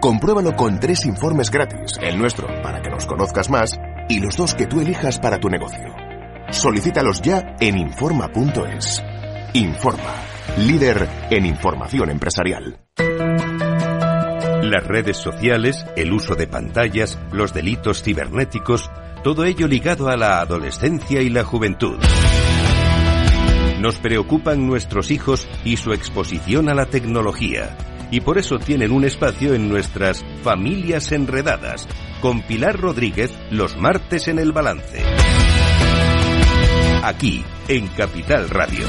Compruébalo con tres informes gratis, el nuestro para que nos conozcas más y los dos que tú elijas para tu negocio. Solicítalos ya en Informa.es. Informa, líder en información empresarial. Las redes sociales, el uso de pantallas, los delitos cibernéticos, todo ello ligado a la adolescencia y la juventud. Nos preocupan nuestros hijos y su exposición a la tecnología. Y por eso tienen un espacio en nuestras familias enredadas, con Pilar Rodríguez los martes en el balance. Aquí, en Capital Radio.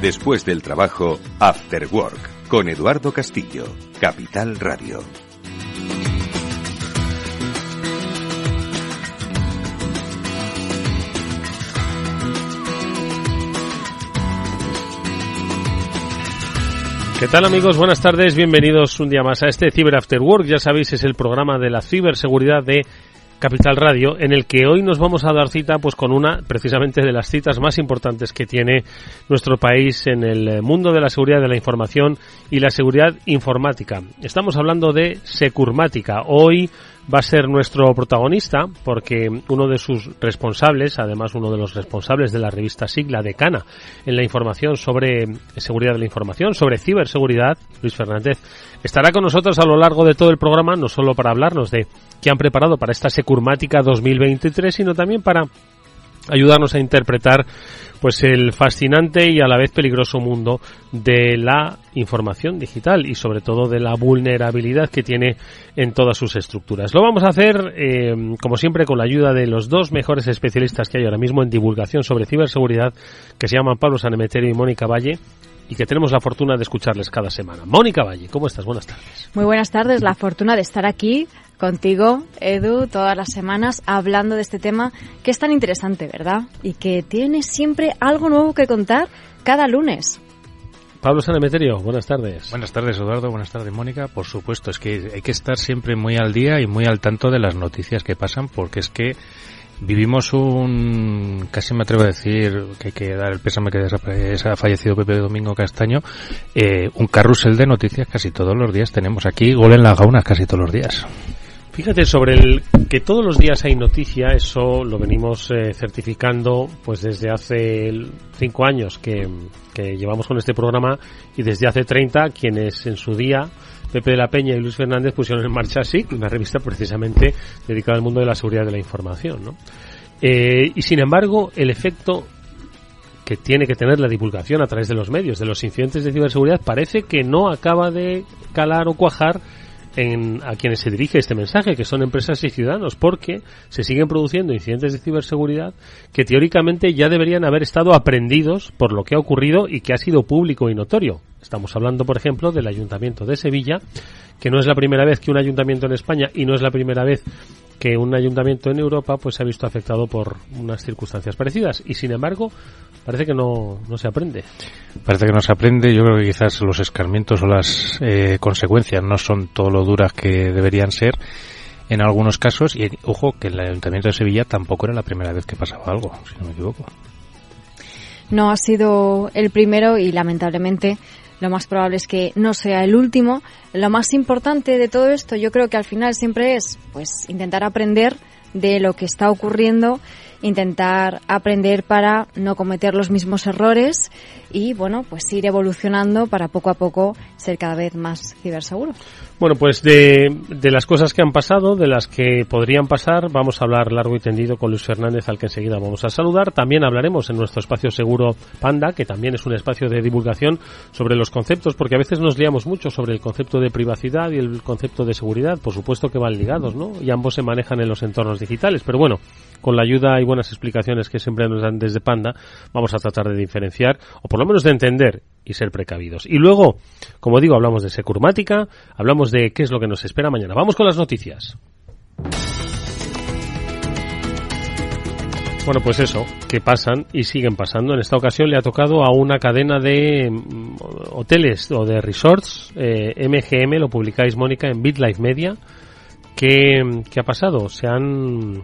Después del trabajo, After Work, con Eduardo Castillo, Capital Radio. ¿Qué tal amigos? Buenas tardes, bienvenidos un día más a este Cyber After Work. Ya sabéis, es el programa de la ciberseguridad de Capital Radio, en el que hoy nos vamos a dar cita pues con una precisamente de las citas más importantes que tiene nuestro país en el mundo de la seguridad de la información y la seguridad informática. Estamos hablando de Securmática. Hoy va a ser nuestro protagonista porque uno de sus responsables, además uno de los responsables de la revista Sigla de Cana en la información sobre seguridad de la información, sobre ciberseguridad, Luis Fernández, estará con nosotros a lo largo de todo el programa, no solo para hablarnos de qué han preparado para esta Securmática 2023, sino también para ayudarnos a interpretar pues el fascinante y a la vez peligroso mundo de la información digital y sobre todo de la vulnerabilidad que tiene en todas sus estructuras. Lo vamos a hacer, eh, como siempre, con la ayuda de los dos mejores especialistas que hay ahora mismo en divulgación sobre ciberseguridad, que se llaman Pablo Sanemeterio y Mónica Valle, y que tenemos la fortuna de escucharles cada semana. Mónica Valle, ¿cómo estás? Buenas tardes. Muy buenas tardes, la fortuna de estar aquí contigo, Edu, todas las semanas hablando de este tema que es tan interesante, ¿verdad? Y que tiene siempre algo nuevo que contar cada lunes. Pablo Sanemeterio, buenas tardes. Buenas tardes, Eduardo. Buenas tardes, Mónica. Por supuesto, es que hay que estar siempre muy al día y muy al tanto de las noticias que pasan, porque es que vivimos un, casi me atrevo a decir que hay que dar el pésame que ha fallecido Pepe Domingo Castaño, eh, un carrusel de noticias casi todos los días tenemos aquí, gol en la gauna casi todos los días. Fíjate sobre el que todos los días hay noticia, eso lo venimos eh, certificando pues desde hace cinco años que, que, llevamos con este programa y desde hace 30 quienes en su día Pepe de la Peña y Luis Fernández pusieron en marcha así una revista precisamente dedicada al mundo de la seguridad de la información. ¿no? Eh, y sin embargo, el efecto que tiene que tener la divulgación a través de los medios de los incidentes de ciberseguridad parece que no acaba de calar o cuajar en, a quienes se dirige este mensaje, que son empresas y ciudadanos, porque se siguen produciendo incidentes de ciberseguridad que teóricamente ya deberían haber estado aprendidos por lo que ha ocurrido y que ha sido público y notorio. Estamos hablando, por ejemplo, del Ayuntamiento de Sevilla, que no es la primera vez que un ayuntamiento en España y no es la primera vez que un ayuntamiento en Europa pues se ha visto afectado por unas circunstancias parecidas y sin embargo parece que no, no se aprende. Parece que no se aprende. Yo creo que quizás los escarmientos o las eh, consecuencias no son todo lo duras que deberían ser en algunos casos y ojo que el ayuntamiento de Sevilla tampoco era la primera vez que pasaba algo, si no me equivoco. No ha sido el primero y lamentablemente lo más probable es que no sea el último. Lo más importante de todo esto yo creo que al final siempre es pues intentar aprender de lo que está ocurriendo intentar aprender para no cometer los mismos errores y, bueno, pues ir evolucionando para poco a poco ser cada vez más ciberseguro. Bueno, pues de, de, las cosas que han pasado, de las que podrían pasar, vamos a hablar largo y tendido con Luis Fernández, al que enseguida vamos a saludar. También hablaremos en nuestro espacio seguro Panda, que también es un espacio de divulgación sobre los conceptos, porque a veces nos liamos mucho sobre el concepto de privacidad y el concepto de seguridad. Por supuesto que van ligados, ¿no? Y ambos se manejan en los entornos digitales. Pero bueno, con la ayuda y buenas explicaciones que siempre nos dan desde Panda, vamos a tratar de diferenciar, o por lo menos de entender y ser precavidos. Y luego, como digo, hablamos de securmática, hablamos de qué es lo que nos espera mañana. Vamos con las noticias. Bueno, pues eso, que pasan y siguen pasando. En esta ocasión le ha tocado a una cadena de mm, hoteles o de resorts, eh, MGM, lo publicáis, Mónica, en BitLife Media. ¿Qué, ¿Qué ha pasado? Se han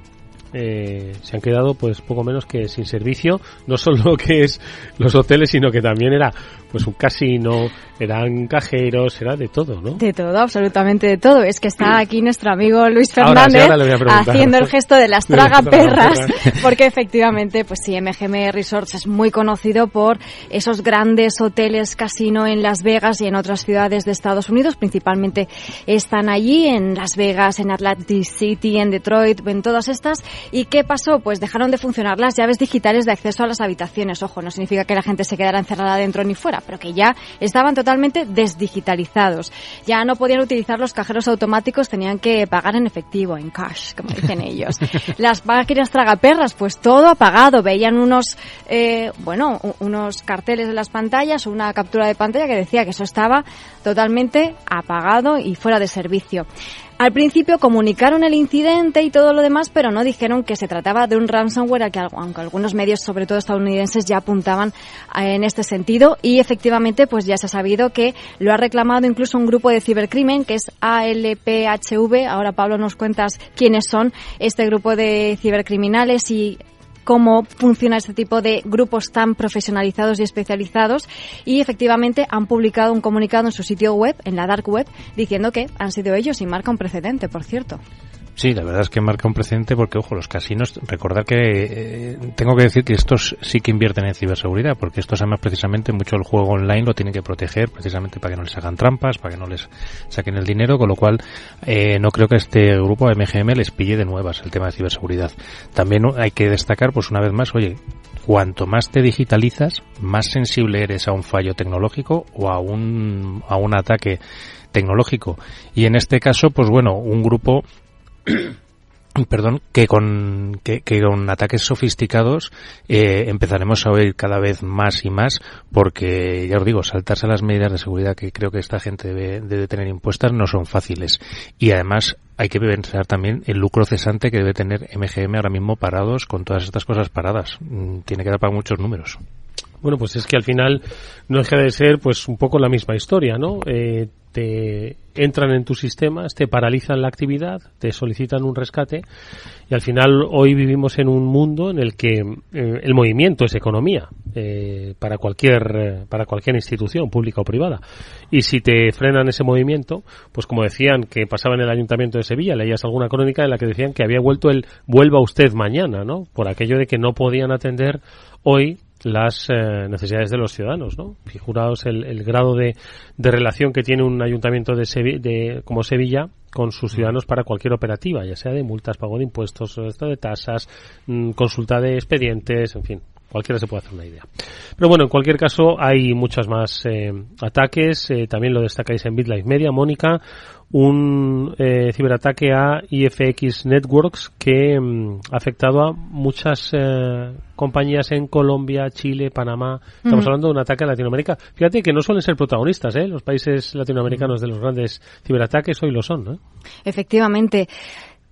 eh, se han quedado pues poco menos que sin servicio, no solo que es los hoteles, sino que también era pues un casino, eran cajeros, era de todo, ¿no? De todo, absolutamente de todo. Es que está aquí nuestro amigo Luis Fernández haciendo el gesto de las tragaperras, porque efectivamente, pues sí, MGM Resorts es muy conocido por esos grandes hoteles casino en Las Vegas y en otras ciudades de Estados Unidos, principalmente están allí en Las Vegas, en Atlantic City, en Detroit, en todas estas. ¿Y qué pasó? Pues dejaron de funcionar las llaves digitales de acceso a las habitaciones. Ojo, no significa que la gente se quedara encerrada dentro ni fuera, pero que ya estaban totalmente desdigitalizados. Ya no podían utilizar los cajeros automáticos, tenían que pagar en efectivo, en cash, como dicen ellos. Las máquinas tragaperras, pues todo apagado. Veían unos, eh, bueno, unos carteles en las pantallas, una captura de pantalla que decía que eso estaba totalmente apagado y fuera de servicio. Al principio comunicaron el incidente y todo lo demás, pero no dijeron que se trataba de un ransomware, que aunque algunos medios, sobre todo estadounidenses, ya apuntaban eh, en este sentido. Y efectivamente, pues ya se ha sabido que lo ha reclamado incluso un grupo de cibercrimen, que es ALPHV. Ahora, Pablo, nos cuentas quiénes son este grupo de cibercriminales y cómo funciona este tipo de grupos tan profesionalizados y especializados y efectivamente han publicado un comunicado en su sitio web, en la dark web, diciendo que han sido ellos y marca un precedente, por cierto. Sí, la verdad es que marca un precedente porque, ojo, los casinos, recordar que eh, tengo que decir que estos sí que invierten en ciberseguridad, porque estos además precisamente mucho el juego online lo tienen que proteger precisamente para que no les hagan trampas, para que no les saquen el dinero, con lo cual eh, no creo que este grupo MGM les pille de nuevas el tema de ciberseguridad. También hay que destacar, pues una vez más, oye, cuanto más te digitalizas, más sensible eres a un fallo tecnológico o a un, a un ataque tecnológico. Y en este caso, pues bueno, un grupo perdón, que con, que, con ataques sofisticados eh, empezaremos a oír cada vez más y más porque, ya os digo, saltarse las medidas de seguridad que creo que esta gente debe, debe tener impuestas no son fáciles. Y además hay que pensar también el lucro cesante que debe tener MGM ahora mismo parados con todas estas cosas paradas. Mm, tiene que dar para muchos números. Bueno, pues es que al final no deja de ser pues un poco la misma historia, ¿no? Eh, te entran en tus sistemas, te paralizan la actividad, te solicitan un rescate y al final hoy vivimos en un mundo en el que eh, el movimiento es economía eh, para cualquier eh, para cualquier institución pública o privada y si te frenan ese movimiento, pues como decían que pasaba en el Ayuntamiento de Sevilla, leías alguna crónica en la que decían que había vuelto el vuelva usted mañana, ¿no? Por aquello de que no podían atender hoy las eh, necesidades de los ciudadanos, ¿no? Figuraos el, el grado de, de, relación que tiene un ayuntamiento de, de, como Sevilla con sus ciudadanos para cualquier operativa, ya sea de multas, pago de impuestos, de tasas, mm, consulta de expedientes, en fin, cualquiera se puede hacer una idea. Pero bueno, en cualquier caso hay muchos más eh, ataques, eh, también lo destacáis en BitLife Media, Mónica, un eh, ciberataque a IFX Networks que mm, ha afectado a muchas eh, compañías en Colombia, Chile, Panamá. Estamos hablando de un ataque a Latinoamérica. Fíjate que no suelen ser protagonistas, ¿eh? Los países latinoamericanos de los grandes ciberataques hoy lo son, ¿no? Efectivamente.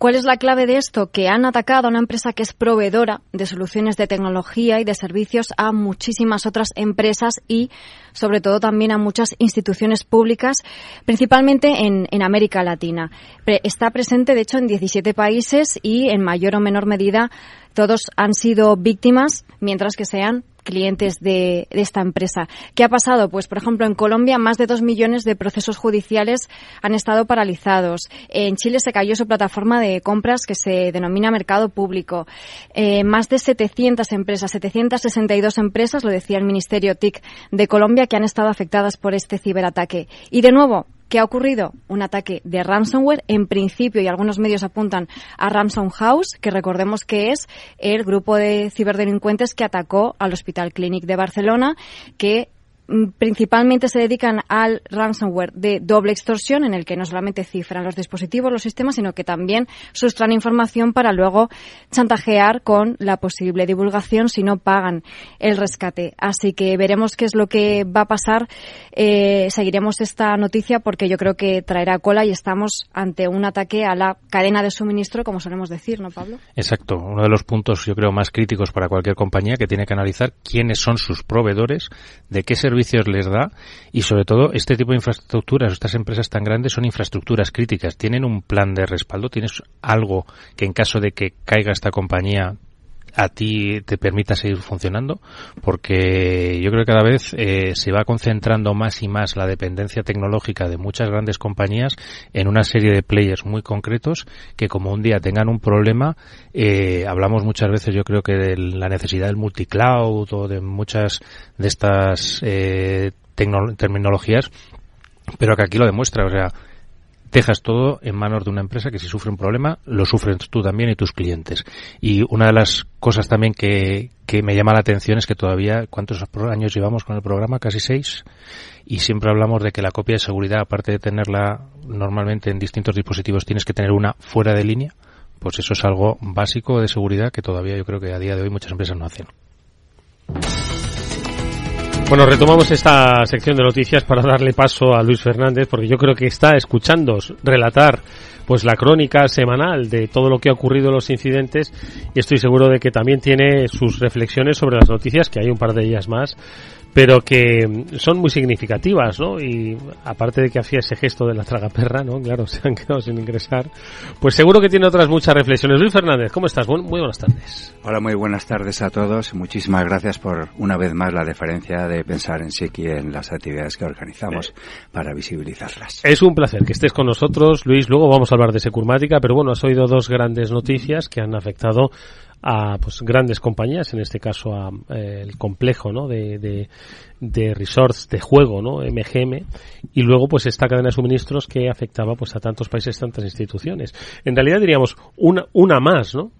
¿Cuál es la clave de esto? Que han atacado a una empresa que es proveedora de soluciones de tecnología y de servicios a muchísimas otras empresas y sobre todo también a muchas instituciones públicas, principalmente en, en América Latina. Está presente, de hecho, en 17 países y en mayor o menor medida todos han sido víctimas, mientras que sean clientes de, esta empresa. ¿Qué ha pasado? Pues, por ejemplo, en Colombia más de dos millones de procesos judiciales han estado paralizados. En Chile se cayó su plataforma de compras que se denomina Mercado Público. Eh, más de 700 empresas, 762 empresas, lo decía el Ministerio TIC de Colombia, que han estado afectadas por este ciberataque. Y de nuevo, ¿Qué ha ocurrido? Un ataque de ransomware. En principio, y algunos medios apuntan a Ransom House, que recordemos que es el grupo de ciberdelincuentes que atacó al Hospital Clínic de Barcelona, que principalmente se dedican al ransomware de doble extorsión, en el que no solamente cifran los dispositivos, los sistemas, sino que también sustraen información para luego chantajear con la posible divulgación si no pagan el rescate. Así que veremos qué es lo que va a pasar. Eh, seguiremos esta noticia porque yo creo que traerá cola y estamos ante un ataque a la cadena de suministro, como solemos decir, ¿no, Pablo? Exacto. Uno de los puntos, yo creo, más críticos para cualquier compañía que tiene que analizar quiénes son sus proveedores, de qué se servicios les da y sobre todo este tipo de infraestructuras, estas empresas tan grandes son infraestructuras críticas, tienen un plan de respaldo, tienes algo que en caso de que caiga esta compañía a ti te permita seguir funcionando, porque yo creo que cada vez eh, se va concentrando más y más la dependencia tecnológica de muchas grandes compañías en una serie de players muy concretos que como un día tengan un problema, eh, hablamos muchas veces yo creo que de la necesidad del multicloud o de muchas de estas eh, terminologías, pero que aquí lo demuestra, o sea, dejas todo en manos de una empresa que si sufre un problema, lo sufres tú también y tus clientes. Y una de las cosas también que, que me llama la atención es que todavía, ¿cuántos años llevamos con el programa? Casi seis. Y siempre hablamos de que la copia de seguridad, aparte de tenerla normalmente en distintos dispositivos, tienes que tener una fuera de línea. Pues eso es algo básico de seguridad que todavía yo creo que a día de hoy muchas empresas no hacen. Bueno, retomamos esta sección de noticias para darle paso a Luis Fernández, porque yo creo que está escuchando relatar pues la crónica semanal de todo lo que ha ocurrido en los incidentes y estoy seguro de que también tiene sus reflexiones sobre las noticias, que hay un par de ellas más, pero que son muy significativas, ¿no? Y aparte de que hacía ese gesto de la tragaperra, ¿no? Claro, se han quedado sin ingresar. Pues seguro que tiene otras muchas reflexiones. Luis Fernández, ¿cómo estás? muy buenas tardes. Hola, muy buenas tardes a todos. Muchísimas gracias por una vez más la deferencia de pensar en Siki en las actividades que organizamos para visibilizarlas. Es un placer que estés con nosotros, Luis. Luego vamos a hablar de Securmática, pero bueno, has oído dos grandes noticias que han afectado a pues grandes compañías, en este caso a eh, el complejo ¿no? de, de, de, resorts de juego, ¿no? MGM, y luego pues esta cadena de suministros que afectaba pues a tantos países, tantas instituciones. En realidad diríamos una, una más, ¿no?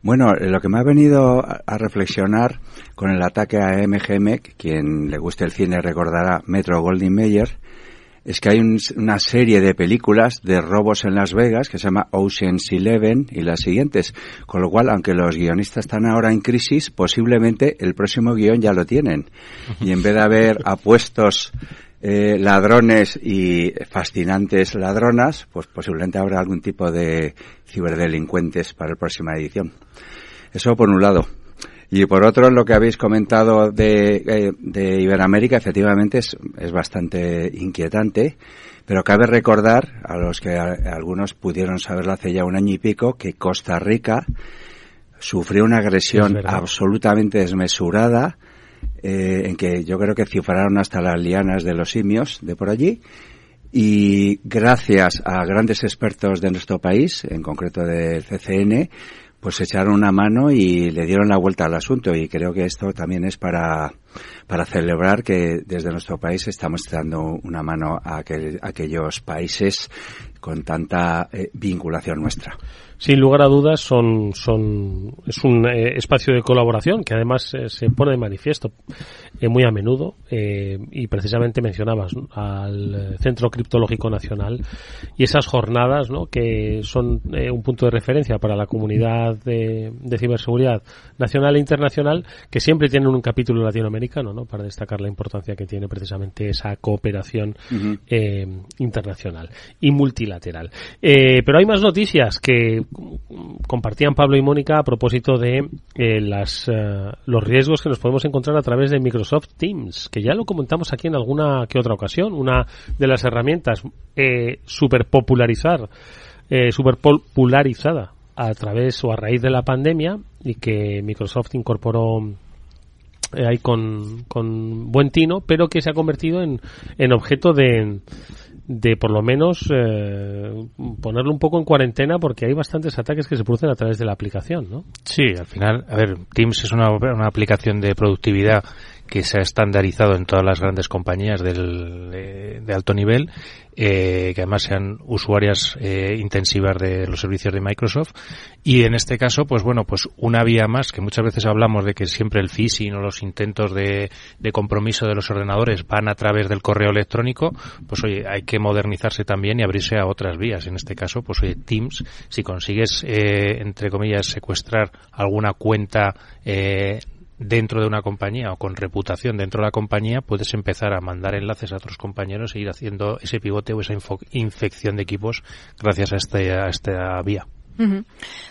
Bueno, lo que me ha venido a reflexionar con el ataque a MGM, quien le guste el cine recordará Metro Goldwyn Mayer, es que hay una serie de películas de robos en Las Vegas que se llama Ocean's Eleven y las siguientes. Con lo cual, aunque los guionistas están ahora en crisis, posiblemente el próximo guion ya lo tienen. Y en vez de haber apuestos eh, ladrones y fascinantes ladronas, pues posiblemente habrá algún tipo de ciberdelincuentes para la próxima edición. Eso por un lado. Y por otro, lo que habéis comentado de, eh, de Iberoamérica, efectivamente es, es, bastante inquietante, pero cabe recordar, a los que algunos pudieron saberlo hace ya un año y pico, que Costa Rica sufrió una agresión absolutamente desmesurada, eh, en que yo creo que cifraron hasta las lianas de los simios de por allí, y gracias a grandes expertos de nuestro país, en concreto del CCN, pues echaron una mano y le dieron la vuelta al asunto y creo que esto también es para, para celebrar que desde nuestro país estamos dando una mano a, aquellos países con tanta eh, vinculación nuestra. Sin lugar a dudas, son, son, es un eh, espacio de colaboración que además eh, se pone de manifiesto eh, muy a menudo y precisamente mencionabas al Centro Criptológico Nacional y esas jornadas ¿no? que son un punto de referencia para la comunidad de, ciberseguridad nacional e internacional que siempre tienen un capítulo latinoamericano ¿no? para destacar la importancia que tiene precisamente esa cooperación internacional y multilateral. pero hay más noticias que compartían Pablo y Mónica a propósito de eh, las, eh, los riesgos que nos podemos encontrar a través de Microsoft Teams, que ya lo comentamos aquí en alguna que otra ocasión, una de las herramientas eh, super popularizar, eh, super popularizada a través o a raíz de la pandemia y que Microsoft incorporó eh, ahí con, con buen tino, pero que se ha convertido en, en objeto de, de por lo menos eh, ponerlo un poco en cuarentena porque hay bastantes ataques que se producen a través de la aplicación, ¿no? Sí, al final, a ver, Teams es una, una aplicación de productividad que se ha estandarizado en todas las grandes compañías del, de, alto nivel, eh, que además sean usuarias eh, intensivas de los servicios de Microsoft. Y en este caso, pues bueno, pues una vía más, que muchas veces hablamos de que siempre el phishing o los intentos de, de compromiso de los ordenadores van a través del correo electrónico, pues oye, hay que modernizarse también y abrirse a otras vías. En este caso, pues oye, Teams, si consigues, eh, entre comillas, secuestrar alguna cuenta eh, dentro de una compañía o con reputación dentro de la compañía, puedes empezar a mandar enlaces a otros compañeros e ir haciendo ese pivote o esa infección de equipos gracias a, este, a esta vía.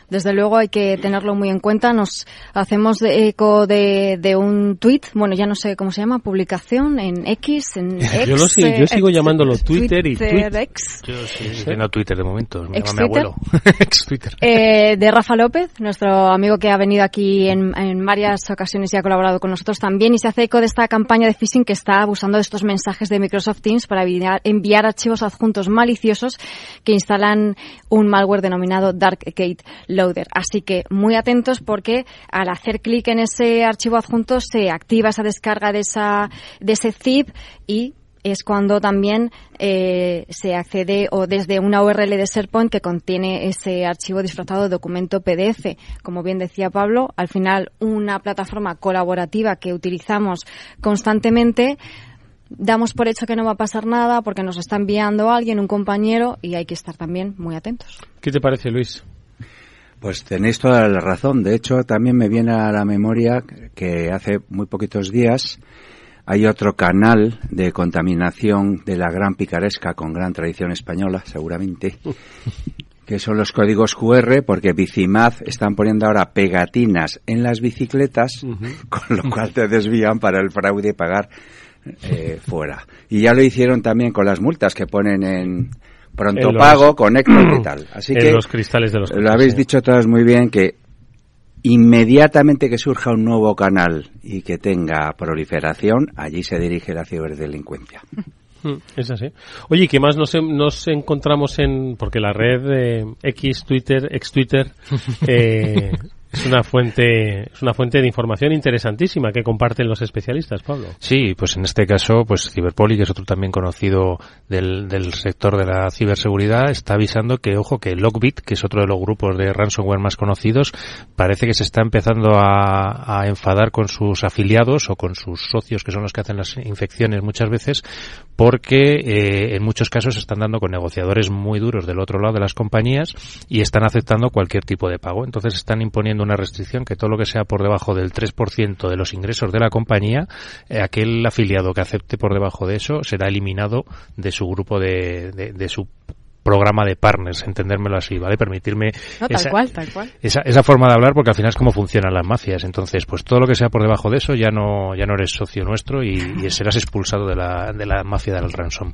Desde luego hay que tenerlo muy en cuenta. Nos hacemos eco de, de, un tweet, bueno, ya no sé cómo se llama, publicación en X, en X. yo, lo sigo, yo sigo llamándolo Twitter, y Twitter X. Yo sí, no Twitter de momento, me llama mi abuelo. Ex Twitter. Eh, de Rafa López, nuestro amigo que ha venido aquí en, en varias ocasiones y ha colaborado con nosotros también y se hace eco de esta campaña de phishing que está abusando de estos mensajes de Microsoft Teams para enviar, enviar archivos adjuntos maliciosos que instalan un malware denominado Dark Gate Loader. Así que muy atentos porque al hacer clic en ese archivo adjunto se activa esa descarga de, esa, de ese zip y es cuando también eh, se accede o desde una URL de SharePoint que contiene ese archivo disfrazado de documento PDF. Como bien decía Pablo, al final una plataforma colaborativa que utilizamos constantemente damos por hecho que no va a pasar nada porque nos está enviando alguien, un compañero, y hay que estar también muy atentos. ¿Qué te parece, Luis? Pues tenéis toda la razón. De hecho, también me viene a la memoria que hace muy poquitos días hay otro canal de contaminación de la gran picaresca con gran tradición española, seguramente, que son los códigos QR, porque Bicimaz están poniendo ahora pegatinas en las bicicletas, con lo cual te desvían para el fraude pagar eh, fuera. Y ya lo hicieron también con las multas que ponen en, pronto pago, conecto y tal. Así que los cristales de los lo habéis dicho todos muy bien que inmediatamente que surja un nuevo canal y que tenga proliferación, allí se dirige la ciberdelincuencia. Mm, es así. Oye, ¿qué más nos, nos encontramos en...? Porque la red de X, Twitter, ex Twitter, eh, es una fuente, es una fuente de información interesantísima que comparten los especialistas, Pablo. Sí, pues en este caso, pues Ciberpoli, que es otro también conocido del, del sector de la ciberseguridad, está avisando que, ojo, que Lockbit, que es otro de los grupos de ransomware más conocidos, parece que se está empezando a, a enfadar con sus afiliados o con sus socios, que son los que hacen las infecciones muchas veces, porque eh, en muchos casos están dando con negociadores muy duros del otro lado de las compañías y están aceptando cualquier tipo de pago. Entonces están imponiendo una restricción que todo lo que sea por debajo del 3% de los ingresos de la compañía, eh, aquel afiliado que acepte por debajo de eso será eliminado de su grupo de, de, de su programa de partners, entendérmelo así, ¿vale? Permitirme esa, Esa, forma de hablar porque al final es como funcionan las mafias. Entonces, pues todo lo que sea por debajo de eso ya no, ya no eres socio nuestro y, serás expulsado de la, de la mafia del ransom.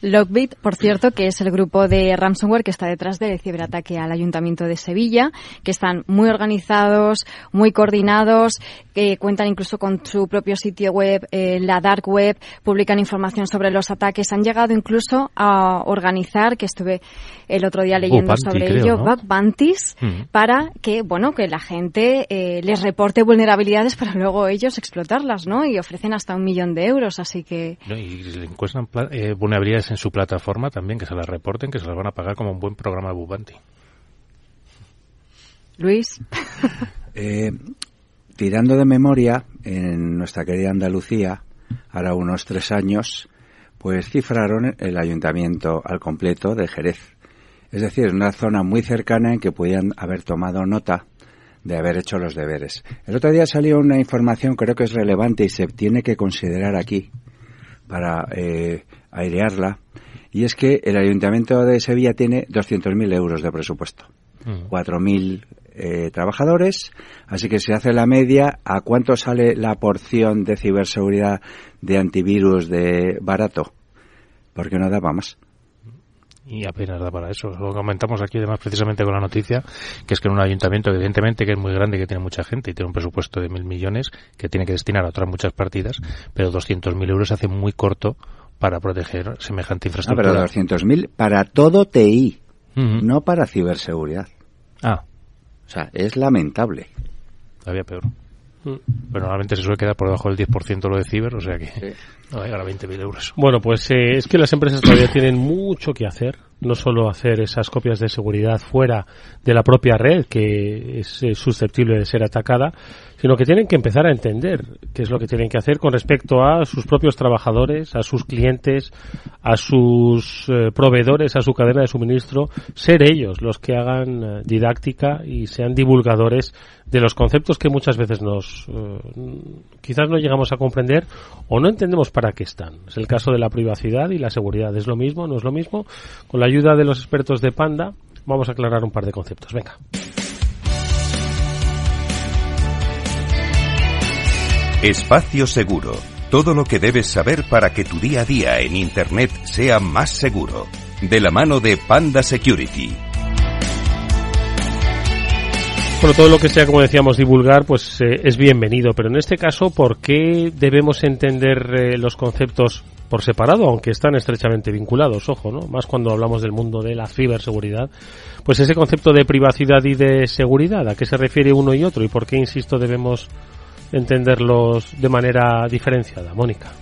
Lockbit, por cierto, que es el grupo de ransomware que está detrás del ciberataque al Ayuntamiento de Sevilla, que están muy organizados, muy coordinados, que cuentan incluso con su propio sitio web, eh, la dark web, publican información sobre los ataques, han llegado incluso a organizar, que estuve el otro día leyendo sobre ello, ¿no? Mm. para que, bueno, que la gente eh, les reporte vulnerabilidades para luego ellos explotarlas, ¿no? Y ofrecen hasta un millón de euros, así que... y le encuentran eh, vulnerabilidades en su plataforma también, que se las reporten, que se las van a pagar como un buen programa de Bubanti. Luis. eh, tirando de memoria, en nuestra querida Andalucía, ahora unos tres años, pues cifraron el ayuntamiento al completo de Jerez. Es decir, una zona muy cercana en que podían haber tomado nota de haber hecho los deberes. El otro día salió una información, creo que es relevante y se tiene que considerar aquí para eh, airearla, y es que el Ayuntamiento de Sevilla tiene 200.000 euros de presupuesto, 4.000 mm. Eh, trabajadores, así que se hace la media, ¿a cuánto sale la porción de ciberseguridad de antivirus de barato? Porque no daba más. y, apenas da para eso. Lo comentamos aquí además precisamente con la noticia, que es que en un ayuntamiento evidentemente que es muy grande, que tiene mucha gente y tiene un presupuesto de mil millones que tiene que destinar a otras muchas partidas, pero 200.000 euros hace muy corto para proteger semejante infraestructura. Ah, pero 200.000 para todo TI, no para ciberseguridad. Ah. O sea, es lamentable. Todavía peor. Pero normalmente se suele quedar por debajo del 10% lo de ciber, o sea que no va a llegar a 20.000 euros. Bueno, pues eh, es que las empresas todavía tienen mucho que hacer, no solo hacer esas copias de seguridad fuera de la propia red, que es susceptible de ser atacada, sino que tienen que empezar a entender qué es lo que tienen que hacer con respecto a sus propios trabajadores, a sus clientes, a sus eh, proveedores, a su cadena de suministro, ser ellos los que hagan eh, didáctica y sean divulgadores de los conceptos que muchas veces nos eh, quizás no llegamos a comprender o no entendemos para qué están. Es el caso de la privacidad y la seguridad. ¿Es lo mismo? ¿No es lo mismo? Con la ayuda de los expertos de Panda vamos a aclarar un par de conceptos. Venga. Espacio Seguro. Todo lo que debes saber para que tu día a día en Internet sea más seguro. De la mano de Panda Security. Bueno, todo lo que sea, como decíamos, divulgar, pues eh, es bienvenido. Pero en este caso, ¿por qué debemos entender eh, los conceptos por separado, aunque están estrechamente vinculados? Ojo, ¿no? Más cuando hablamos del mundo de la ciberseguridad. Pues ese concepto de privacidad y de seguridad, ¿a qué se refiere uno y otro? ¿Y por qué, insisto, debemos entenderlos de manera diferenciada, Mónica.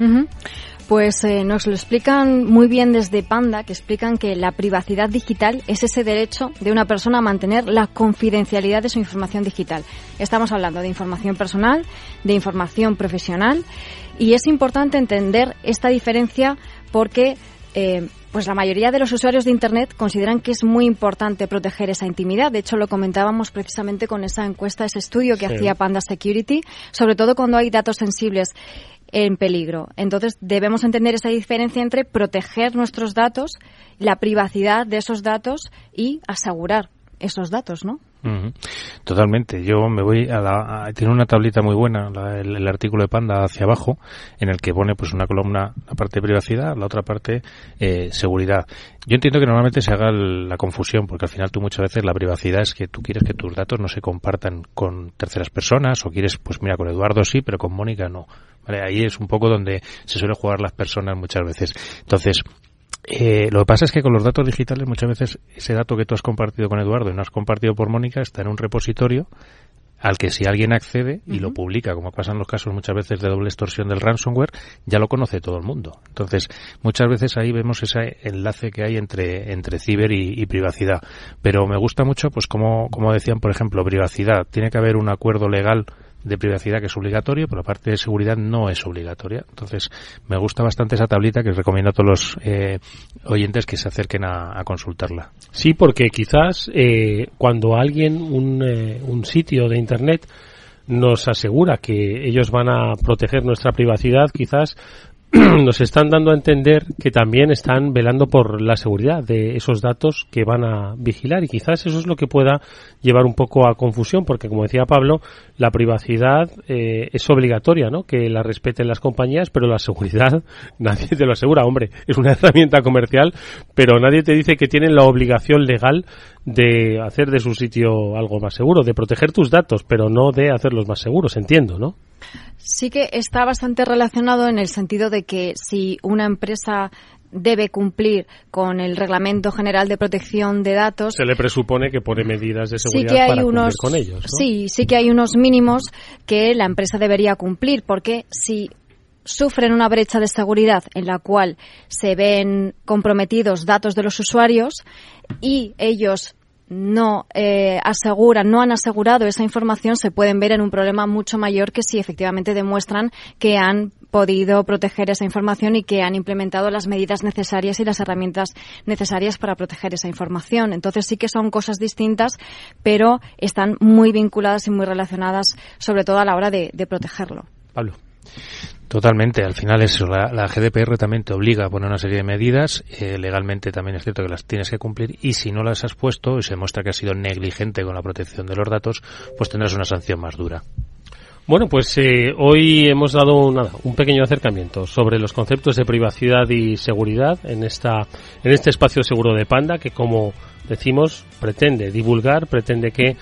Pues eh, nos lo explican muy bien desde Panda, que explican que la privacidad digital es ese derecho de una persona a mantener la confidencialidad de su información digital. Estamos hablando de información personal, de información profesional, y es importante entender esta diferencia porque eh, pues la mayoría de los usuarios de Internet consideran que es muy importante proteger esa intimidad. De hecho, lo comentábamos precisamente con esa encuesta, ese estudio que hacía Panda Security, sobre todo cuando hay datos sensibles en peligro. Entonces, debemos entender esa diferencia entre proteger nuestros datos, la privacidad de esos datos y asegurar esos datos, ¿no? Totalmente. Yo me voy a la. tiene una tablita muy buena, el, artículo de Panda hacia abajo, en el que pone pues una columna, la parte de privacidad, la otra parte eh, seguridad. Yo entiendo que normalmente se haga la confusión, porque al final tú muchas veces la privacidad es que tú quieres que tus datos no se compartan con terceras personas, o quieres, pues mira, con Eduardo sí, pero con Mónica no. ¿Vale? Ahí es un poco donde se suele jugar las personas muchas veces. Entonces, eh, lo que pasa es que con los datos digitales muchas veces ese dato que tú has compartido con Eduardo y no has compartido por Mónica está en un repositorio al que si alguien accede y lo publica, como pasa en los casos muchas veces de doble extorsión del ransomware, ya lo conoce todo el mundo. Entonces, muchas veces ahí vemos ese enlace que hay entre, entre ciber y, y privacidad. Pero me gusta mucho, pues como, como decían, por ejemplo, privacidad. Tiene que haber un acuerdo legal de privacidad que es obligatorio, pero la parte de seguridad no es obligatoria. Entonces, me gusta bastante esa tablita que recomiendo a todos los eh, oyentes que se acerquen a, consultarla. Sí, porque quizás eh, cuando alguien, un, eh, un sitio de Internet, nos asegura que ellos van a proteger nuestra privacidad, quizás nos están dando a entender que también están velando por la seguridad de esos datos que van a vigilar y quizás eso es lo que pueda llevar un poco a confusión porque como decía Pablo la privacidad eh, es obligatoria no que la respeten las compañías pero la seguridad nadie te lo asegura. Hombre es una herramienta comercial pero nadie te dice que tienen la obligación legal de hacer de su sitio algo más seguro de proteger tus datos pero no de hacerlos más seguros entiendo no Sí que está bastante relacionado en el sentido de que si una empresa debe cumplir con el Reglamento General de Protección de Datos. Se le presupone que pone medidas de seguridad que hay para unos, con ellos. Sí, sí que hay unos mínimos que la empresa debería cumplir, porque si sufren una brecha de seguridad en la cual se ven comprometidos datos de los usuarios y ellos no eh, aseguran, no han asegurado esa información, se pueden ver en un problema mucho mayor que si efectivamente demuestran que han podido proteger esa información y que han implementado las medidas necesarias y las herramientas necesarias para proteger esa información. Entonces sí que son cosas distintas, pero están muy vinculadas y muy relacionadas, sobre todo a la hora de, de protegerlo. Pablo. Totalmente, al final eso, la, GDPR también te obliga a poner una serie de medidas, eh, legalmente también es cierto que las tienes que cumplir y si no las has puesto y se muestra que has sido negligente con la protección de los datos, pues tendrás una sanción más dura. Bueno, pues eh, hoy hemos dado un pequeño acercamiento sobre los conceptos de privacidad y seguridad en esta en este espacio seguro de Panda que como decimos pretende divulgar, pretende que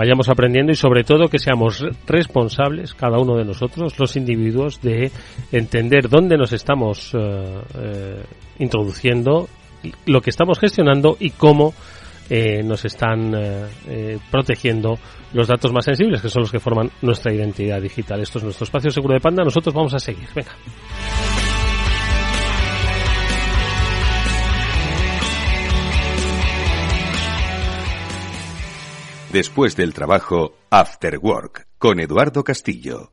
vayamos aprendiendo y sobre todo que seamos responsables cada uno de nosotros, los individuos, de entender dónde nos estamos eh, eh, introduciendo, lo que estamos gestionando y cómo eh, nos están protegiendo los datos más sensibles, que son los que forman nuestra identidad digital. Esto es nuestro espacio seguro de Panda. Nosotros vamos a seguir. Venga. Después del trabajo, After Work, con Eduardo Castillo.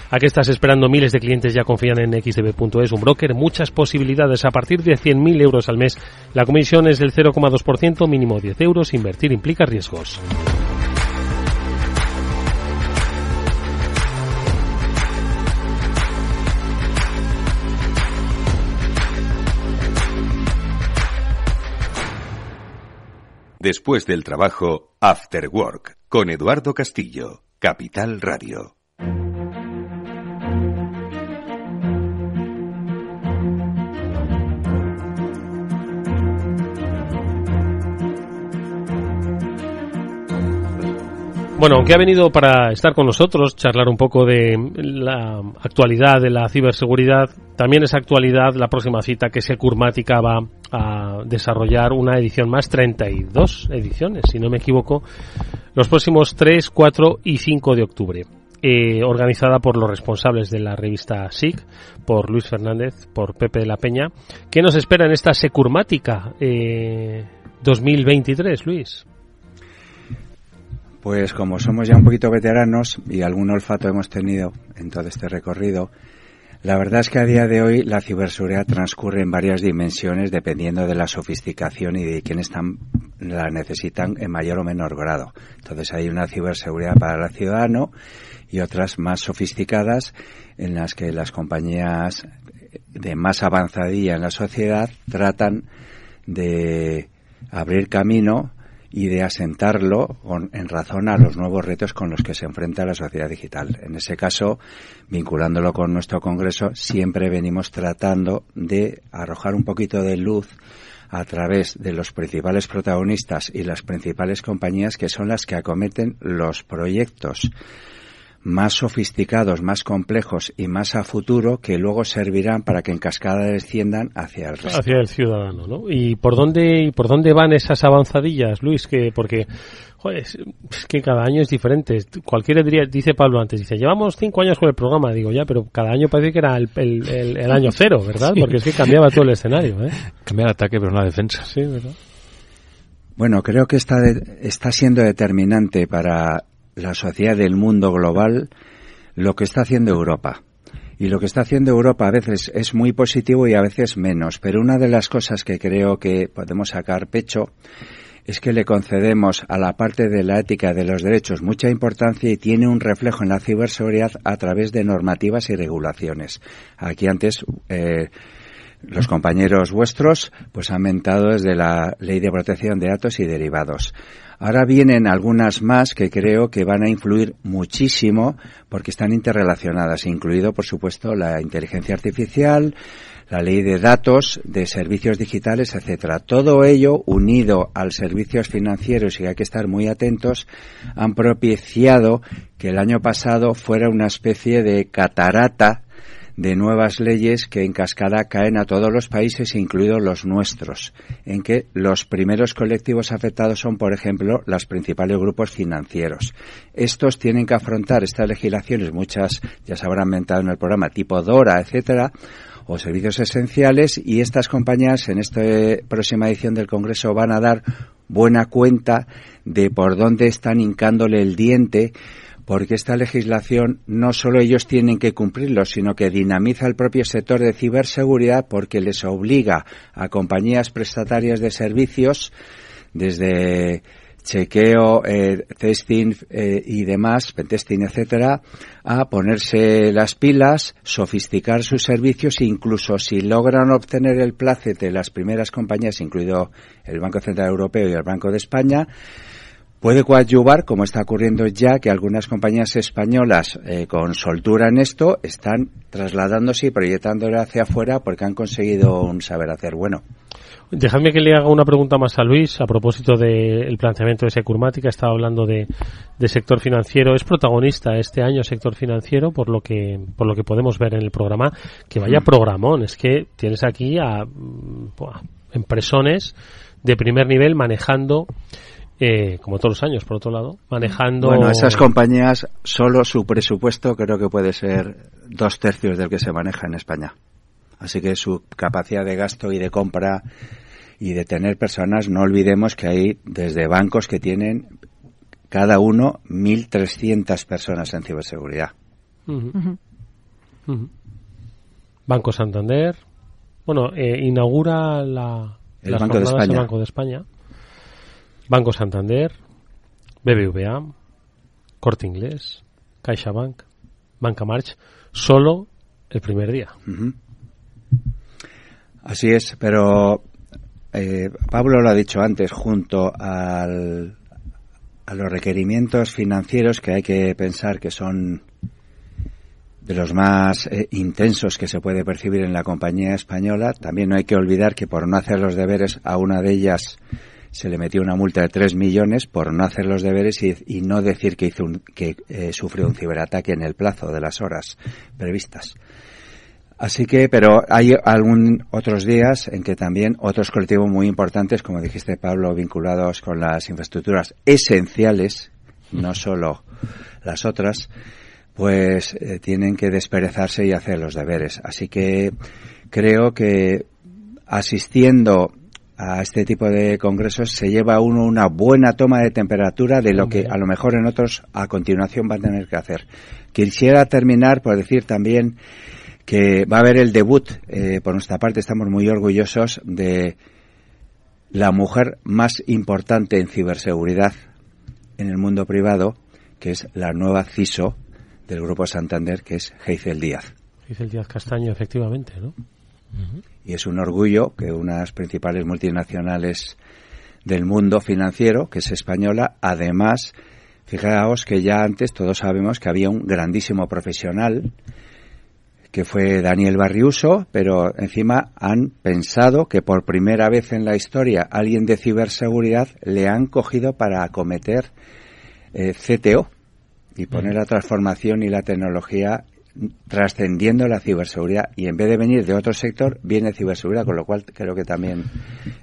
¿A qué estás esperando? Miles de clientes ya confían en xdb.es, un broker, muchas posibilidades. A partir de 100.000 euros al mes, la comisión es del 0,2%, mínimo 10 euros. Invertir implica riesgos. Después del trabajo, After Work, con Eduardo Castillo, Capital Radio. Bueno, aunque ha venido para estar con nosotros, charlar un poco de la actualidad de la ciberseguridad, también es actualidad la próxima cita que Securmática va a desarrollar una edición más, 32 ediciones, si no me equivoco, los próximos 3, 4 y 5 de octubre. Eh, organizada por los responsables de la revista SIC, por Luis Fernández, por Pepe de la Peña. ¿Qué nos espera en esta Securmática eh, 2023, Luis? Pues como somos ya un poquito veteranos y algún olfato hemos tenido en todo este recorrido, la verdad es que a día de hoy la ciberseguridad transcurre en varias dimensiones dependiendo de la sofisticación y de quienes están, la necesitan en mayor o menor grado. Entonces hay una ciberseguridad para el ciudadano y otras más sofisticadas en las que las compañías de más avanzadilla en la sociedad tratan de abrir camino y de asentarlo en razón a los nuevos retos con los que se enfrenta la sociedad digital. En ese caso, vinculándolo con nuestro Congreso, siempre venimos tratando de arrojar un poquito de luz a través de los principales protagonistas y las principales compañías que son las que acometen los proyectos más sofisticados, más complejos y más a futuro que luego servirán para que en cascada desciendan hacia el resto. Hacia el ciudadano, ¿no? ¿Y por dónde, y por dónde van esas avanzadillas, Luis? Que, porque, joder, es, que cada año es diferente. Cualquiera diría, dice Pablo antes, dice, llevamos cinco años con el programa, digo ya, pero cada año parece que era el, el, el, año cero, ¿verdad? Porque es que cambiaba todo el escenario, ¿eh? Cambia el ataque, pero no la defensa. Sí, ¿verdad? Bueno, creo que está, está siendo determinante para la sociedad del mundo global lo que está haciendo Europa. Y lo que está haciendo Europa a veces es muy positivo y a veces menos. Pero una de las cosas que creo que podemos sacar pecho es que le concedemos a la parte de la ética de los derechos mucha importancia y tiene un reflejo en la ciberseguridad a través de normativas y regulaciones. Aquí antes eh, los compañeros vuestros pues han mentado desde la Ley de Protección de Datos y Derivados. Ahora vienen algunas más que creo que van a influir muchísimo porque están interrelacionadas, incluido, por supuesto, la inteligencia artificial, la ley de datos, de servicios digitales, etcétera. Todo ello, unido al servicios financieros y hay que estar muy atentos, han propiciado que el año pasado fuera una especie de catarata de nuevas leyes que en cascada caen a todos los países, incluidos los nuestros, en que los primeros colectivos afectados son, por ejemplo, los principales grupos financieros. Estos tienen que afrontar estas legislaciones, muchas ya se habrán mentado en el programa, tipo DORA, etcétera, o servicios esenciales, y estas compañías en esta próxima edición del Congreso van a dar buena cuenta de por dónde están hincándole el diente porque esta legislación no solo ellos tienen que cumplirlo, sino que dinamiza el propio sector de ciberseguridad porque les obliga a compañías prestatarias de servicios desde chequeo, eh, testing eh, y demás, testing, etcétera, a ponerse las pilas, sofisticar sus servicios incluso si logran obtener el placet de las primeras compañías, incluido el Banco Central Europeo y el Banco de España, puede coadyuvar, como está ocurriendo ya, que algunas compañías españolas eh, con soltura en esto están trasladándose y proyectándole hacia afuera porque han conseguido un saber hacer bueno. Dejadme que le haga una pregunta más a Luis a propósito del planteamiento de Securmática. Estaba hablando de, sector financiero. Es protagonista este año sector financiero por lo que por lo que podemos ver en el programa. Que vaya mm. programón. Es que tienes aquí a, mm, empresones de primer nivel manejando eh, como todos los años, por otro lado, manejando. Bueno, esas compañías, solo su presupuesto creo que puede ser dos tercios del que se maneja en España. Así que su capacidad de gasto y de compra y de tener personas, no olvidemos que hay desde bancos que tienen cada uno 1.300 personas en ciberseguridad. Banco Santander, bueno, eh, inaugura la, el Banco de España. Banco de España. Banco Santander, BBVA, Corte Inglés, CaixaBank, Banca March, solo el primer día. Así es, pero eh, Pablo lo ha dicho antes, junto al, a los requerimientos financieros que hay que pensar que son de los más eh, intensos que se puede percibir en la compañía española, también no hay que olvidar que por no hacer los deberes a una de ellas se le metió una multa de 3 millones por no hacer los deberes y, no decir que, hizo que eh, sufrió un ciberataque en el plazo de las horas previstas. Así que, pero hay algún otros días en que también otros colectivos muy importantes, como dijiste Pablo, vinculados con las infraestructuras esenciales, no solo las otras, pues eh, tienen que desperezarse y hacer los deberes. Así que creo que asistiendo a este tipo de congresos se lleva uno una buena toma de temperatura de lo que a lo mejor en otros a continuación va a tener que hacer. Quisiera terminar por decir también que va a haber el debut, eh, por nuestra parte estamos muy orgullosos de la mujer más importante en ciberseguridad en el mundo privado, que es la nueva CISO del Grupo Santander, que es Heizel Díaz. Heizel Díaz Castaño, efectivamente, ¿no? Y es un orgullo que unas principales multinacionales del mundo financiero, que es española, además, fijaos que ya antes todos sabemos que había un grandísimo profesional que fue Daniel Barriuso, pero encima han pensado que por primera vez en la historia alguien de ciberseguridad le han cogido para acometer eh, CTO y poner la transformación y la tecnología trascendiendo la ciberseguridad y en vez de venir de otro sector viene ciberseguridad con lo cual creo que también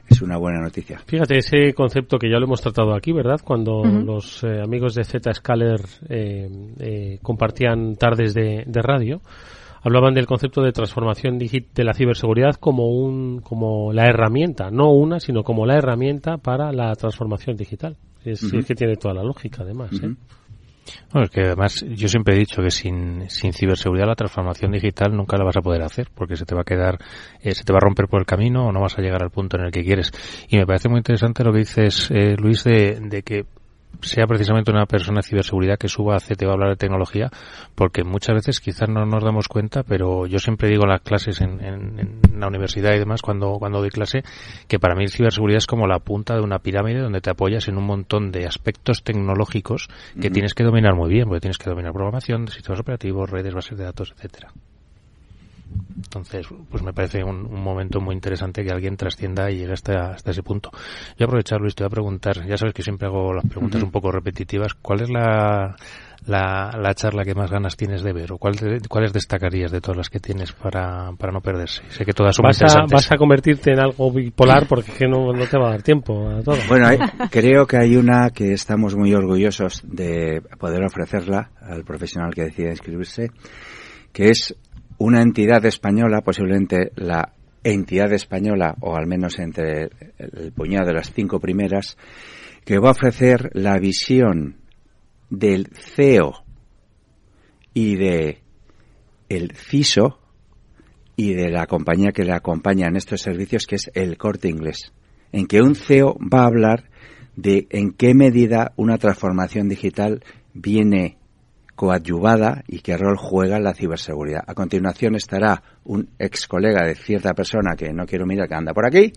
es una buena noticia fíjate ese concepto que ya lo hemos tratado aquí verdad cuando los eh, amigos de Zscaler eh, compartían tardes de radio hablaban del concepto de transformación de la ciberseguridad como un como la herramienta, no una, sino como la herramienta para la transformación digital. Es, que tiene toda la lógica, además. ¿eh? Bueno, es que además yo siempre he dicho que sin, sin ciberseguridad la transformación digital nunca la vas a poder hacer porque se te va a quedar, eh, se te va a romper por el camino o no vas a llegar al punto en el que quieres. Y me parece muy interesante lo que dices, eh, Luis, de, de que sea precisamente una persona de ciberseguridad que suba a CTO a hablar de tecnología, porque muchas veces quizás no nos damos cuenta, pero yo siempre digo en las clases en, en, la universidad y demás, cuando, cuando doy clase, que para mí ciberseguridad es como la punta de una pirámide donde te apoyas en un montón de aspectos tecnológicos que tienes que dominar muy bien, porque tienes que dominar programación, sistemas operativos, redes, bases de datos, etcétera. Entonces, pues me parece un, momento muy interesante que alguien trascienda y llegue hasta, hasta ese punto. Yo aprovechar, Luis, te voy a preguntar, ya sabes que siempre hago las preguntas un poco repetitivas, ¿cuál es la, la, charla que más ganas tienes de ver o cuál, cuáles destacarías de todas las que tienes para, para no perderse? Sé que todas son vas A, vas a convertirte en algo bipolar porque que no, no te va a dar tiempo a todo. Bueno, creo que hay una que estamos muy orgullosos de poder ofrecerla al profesional que decide inscribirse, que es una entidad española, posiblemente la entidad española, o al menos entre el puñado de las cinco primeras, que va a ofrecer la visión del CEO y de el CISO y de la compañía que le acompaña en estos servicios, que es el corte inglés, en que un CEO va a hablar de en qué medida una transformación digital viene coadyuvada y qué rol juega la ciberseguridad. A continuación estará un ex colega de cierta persona que no quiero mirar que anda por aquí,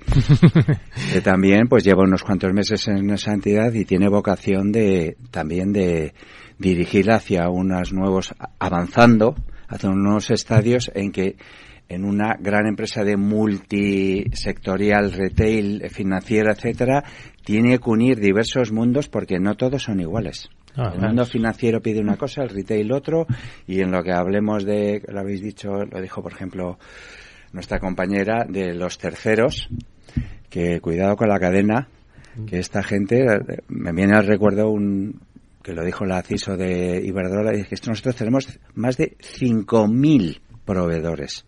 que también pues lleva unos cuantos meses en esa entidad y tiene vocación de también de dirigir hacia unos nuevos avanzando hacia unos nuevos estadios en que en una gran empresa de multisectorial, retail, financiera, etcétera, tiene que unir diversos mundos porque no todos son iguales. Ah, el mundo financiero pide una cosa, el retail otro, y en lo que hablemos de, lo habéis dicho, lo dijo por ejemplo nuestra compañera, de los terceros, que cuidado con la cadena, que esta gente, me viene al recuerdo un, que lo dijo la CISO de Iberdrola, y que nosotros tenemos más de 5.000 proveedores.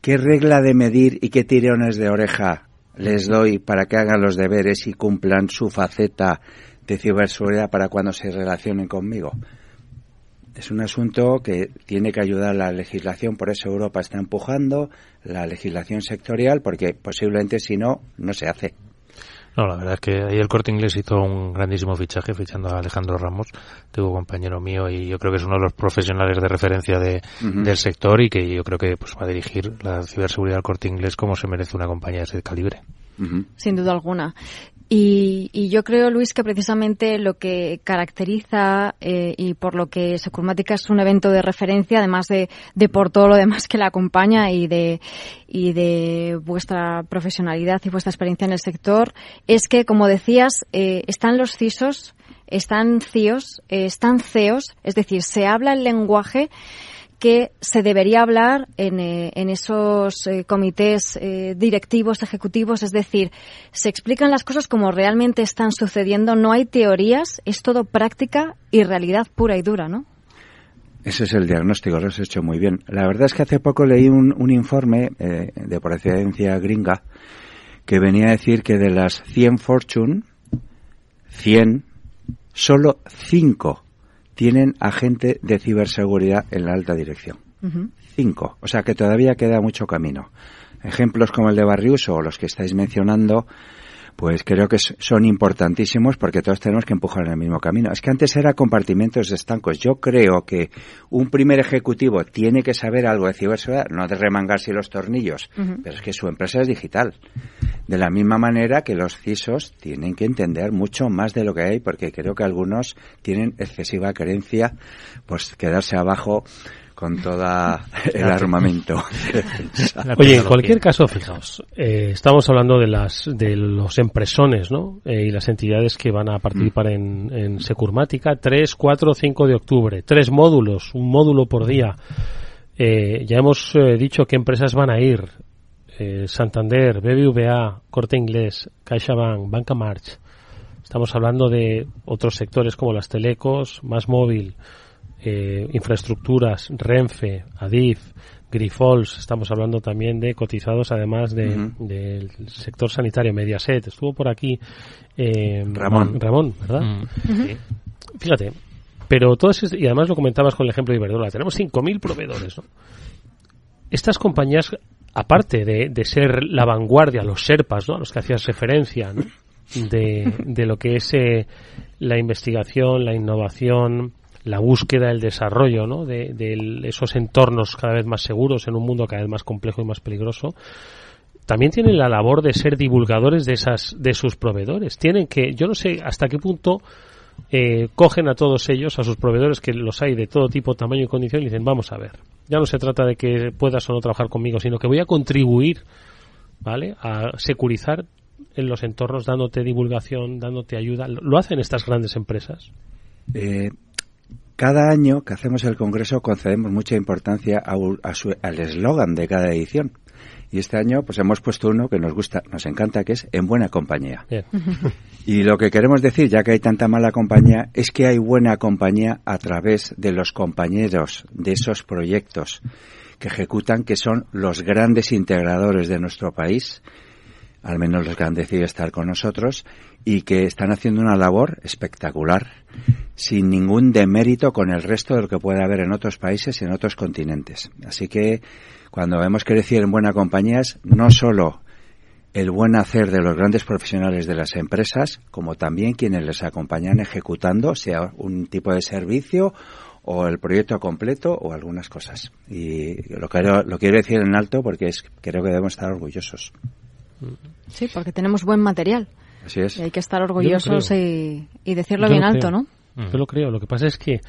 ¿Qué regla de medir y qué tirones de oreja les doy para que hagan los deberes y cumplan su faceta de ciberseguridad para cuando se relacionen conmigo. Es un asunto que tiene que ayudar la legislación, por eso Europa está empujando la legislación sectorial, porque posiblemente si no, no se hace. No, la verdad es que ahí el corte inglés hizo un grandísimo fichaje fichando a Alejandro Ramos, tuvo compañero mío y yo creo que es uno de los profesionales de referencia de, del sector y que yo creo que pues, va a dirigir la ciberseguridad al corte inglés como se merece una compañía de ese calibre. Sin duda alguna. Y, yo creo, Luis, que precisamente lo que caracteriza eh, y por lo que Securmática es un evento de referencia, además de, por todo lo demás que la acompaña y de, y de vuestra profesionalidad y vuestra experiencia en el sector, es que, como decías, eh, están los CISOs, están CIOs, eh, están CEOs, es decir, se habla el lenguaje que se debería hablar en, eh, esos eh, comités eh, directivos, ejecutivos, es decir, se explican las cosas como realmente están sucediendo, no hay teorías, es todo práctica y realidad pura y dura, ¿no? Ese es el diagnóstico, lo has hecho muy bien. La verdad es que hace poco leí un, un informe de procedencia gringa que venía a decir que de las 100 Fortune, 100, solo 5 tienen agente de ciberseguridad en la alta dirección. Cinco. O sea que todavía queda mucho camino. Ejemplos como el de Barriuso o los que estáis mencionando pues creo que son importantísimos porque todos tenemos que empujar en el mismo camino. Es que antes era compartimentos estancos. Yo creo que un primer ejecutivo tiene que saber algo de ciberseguridad, no de remangarse los tornillos, pero es que su empresa es digital. De la misma manera que los CISOs tienen que entender mucho más de lo que hay porque creo que algunos tienen excesiva creencia, pues quedarse abajo con todo el armamento. Oye, en cualquier caso, fijaos, eh, estamos hablando de las de los empresones, ¿no? Eh, y las entidades que van a participar en, en Securmática, 3, 4, 5 de octubre, tres módulos, un módulo por día. Eh, ya hemos dicho qué empresas van a ir. Santander, BBVA, Corte Inglés, CaixaBank, Banca March. Estamos hablando de otros sectores como las telecos, Más Móvil, eh, infraestructuras, Renfe, Adif, Grifols, estamos hablando también de cotizados además del sector sanitario, Mediaset, estuvo por aquí eh, Ramón. Ramón, ¿verdad? Mm. Fíjate, pero todo eso, y además lo comentabas con el ejemplo de Iberdrola, tenemos 5.000 proveedores, ¿no? Estas compañías, aparte de, de, ser la vanguardia, los SERPAs, ¿no? A los que hacías referencia, de, de, lo que es eh, la investigación, la innovación, la búsqueda, el desarrollo ¿no? de, esos entornos cada vez más seguros en un mundo cada vez más complejo y más peligroso, también tienen la labor de ser divulgadores de esas de sus proveedores. Tienen que, yo no sé hasta qué punto eh, cogen a todos ellos, a sus proveedores que los hay de todo tipo, tamaño y condición, y dicen vamos a ver. Ya no se trata de que puedas o no trabajar conmigo, sino que voy a contribuir, ¿vale? A securizar en los entornos, dándote divulgación, dándote ayuda. ¿Lo hacen estas grandes empresas? Eh, cada año que hacemos el Congreso concedemos mucha importancia al eslogan de cada edición. Y este año pues hemos puesto uno que nos gusta, nos encanta, que es en buena compañía. Y lo que queremos decir, ya que hay tanta mala compañía, es que hay buena compañía a través de los compañeros de esos proyectos que ejecutan, que son los grandes integradores de nuestro país, al menos los que han decidido estar con nosotros, y que están haciendo una labor espectacular, sin ningún demérito con el resto de lo que puede haber en otros países y en otros continentes. Así que cuando vemos crecer en buena compañía es no solo el buen hacer de los grandes profesionales de las empresas, como también quienes les acompañan ejecutando, sea un tipo de servicio o el proyecto completo o algunas cosas. Y lo quiero, lo quiero decir en alto porque es, creo que debemos estar orgullosos. Sí, porque tenemos buen material. Así es. Y hay que estar orgullosos y, decirlo bien alto, ¿no? Yo lo creo. Lo que pasa es que